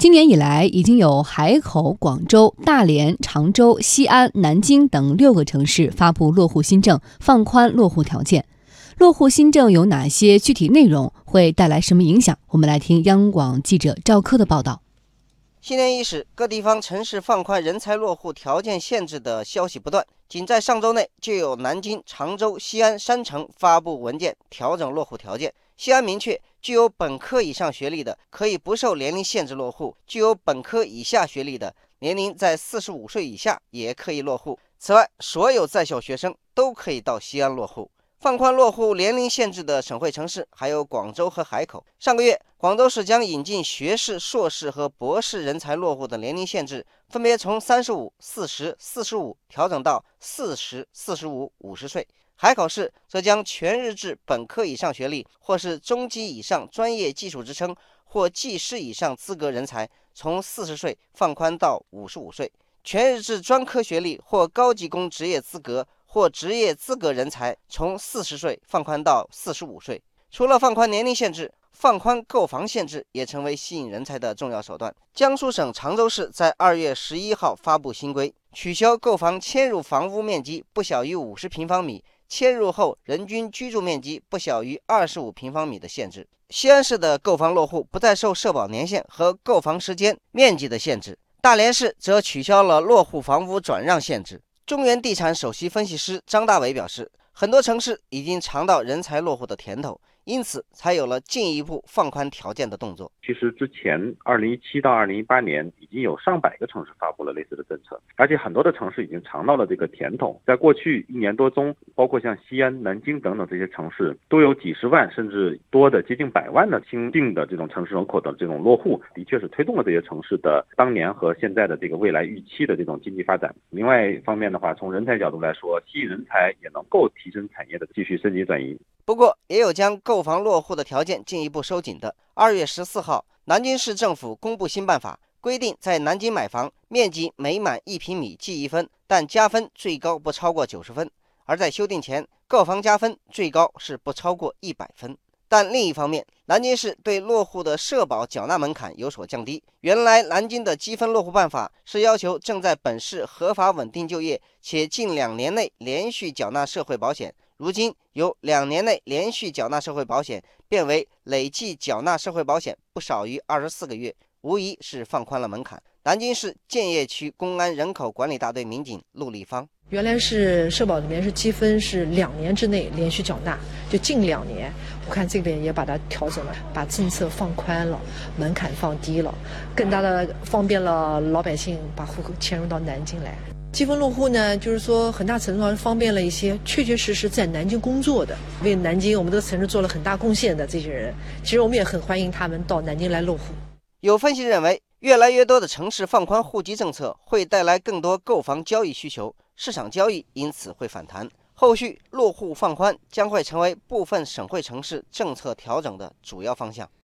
今年以来，已经有海口、广州、大连、常州、西安、南京等六个城市发布落户新政，放宽落户条件。落户新政有哪些具体内容？会带来什么影响？我们来听央广记者赵科的报道。新年伊始，各地方城市放宽人才落户条件限制的消息不断。仅在上周内，就有南京、常州、西安三城发布文件调整落户条件。西安明确。具有本科以上学历的可以不受年龄限制落户，具有本科以下学历的年龄在四十五岁以下也可以落户。此外，所有在校学生都可以到西安落户。放宽落户年龄限制的省会城市还有广州和海口。上个月，广州市将引进学士、硕士和博士人才落户的年龄限制，分别从三十五、四十、四十五调整到四十四、十五、五十岁。海口市则将全日制本科以上学历，或是中级以上专业技术职称或技师以上资格人才，从四十岁放宽到五十五岁；全日制专科学历或高级工职业资格或职业资格人才，从四十岁放宽到四十五岁。除了放宽年龄限制，放宽购房限制也成为吸引人才的重要手段。江苏省常州市在二月十一号发布新规，取消购房迁入房屋面积不小于五十平方米。迁入后人均居住面积不小于二十五平方米的限制。西安市的购房落户不再受社保年限和购房时间、面积的限制。大连市则取消了落户房屋转让限制。中原地产首席分析师张大伟表示，很多城市已经尝到人才落户的甜头。因此，才有了进一步放宽条件的动作。其实之前，二零一七到二零一八年，已经有上百个城市发布了类似的政策，而且很多的城市已经尝到了这个甜头。在过去一年多中，包括像西安、南京等等这些城市，都有几十万甚至多的接近百万的新进的这种城市人口的这种落户，的确是推动了这些城市的当年和现在的这个未来预期的这种经济发展。另外一方面的话，从人才角度来说，吸引人才也能够提升产业的继续升级转移。不过，也有将购房落户的条件进一步收紧的。二月十四号，南京市政府公布新办法，规定在南京买房，面积每满一平米记一分，但加分最高不超过九十分。而在修订前，购房加分最高是不超过一百分。但另一方面，南京市对落户的社保缴纳门槛有所降低。原来，南京的积分落户办法是要求正在本市合法稳定就业且近两年内连续缴纳社会保险。如今由两年内连续缴纳社会保险变为累计缴纳社会保险不少于二十四个月，无疑是放宽了门槛。南京市建邺区公安人口管理大队民警陆立芳：原来是社保里面是积分是两年之内连续缴纳，就近两年，我看这边也把它调整了，把政策放宽了，门槛放低了，更大的方便了老百姓把户口迁入到南京来。积分落户呢，就是说很大程度上方便了一些确确实实在南京工作的，为南京我们这个城市做了很大贡献的这些人，其实我们也很欢迎他们到南京来落户。有分析认为，越来越多的城市放宽户籍政策，会带来更多购房交易需求，市场交易因此会反弹。后续落户放宽将会成为部分省会城市政策调整的主要方向。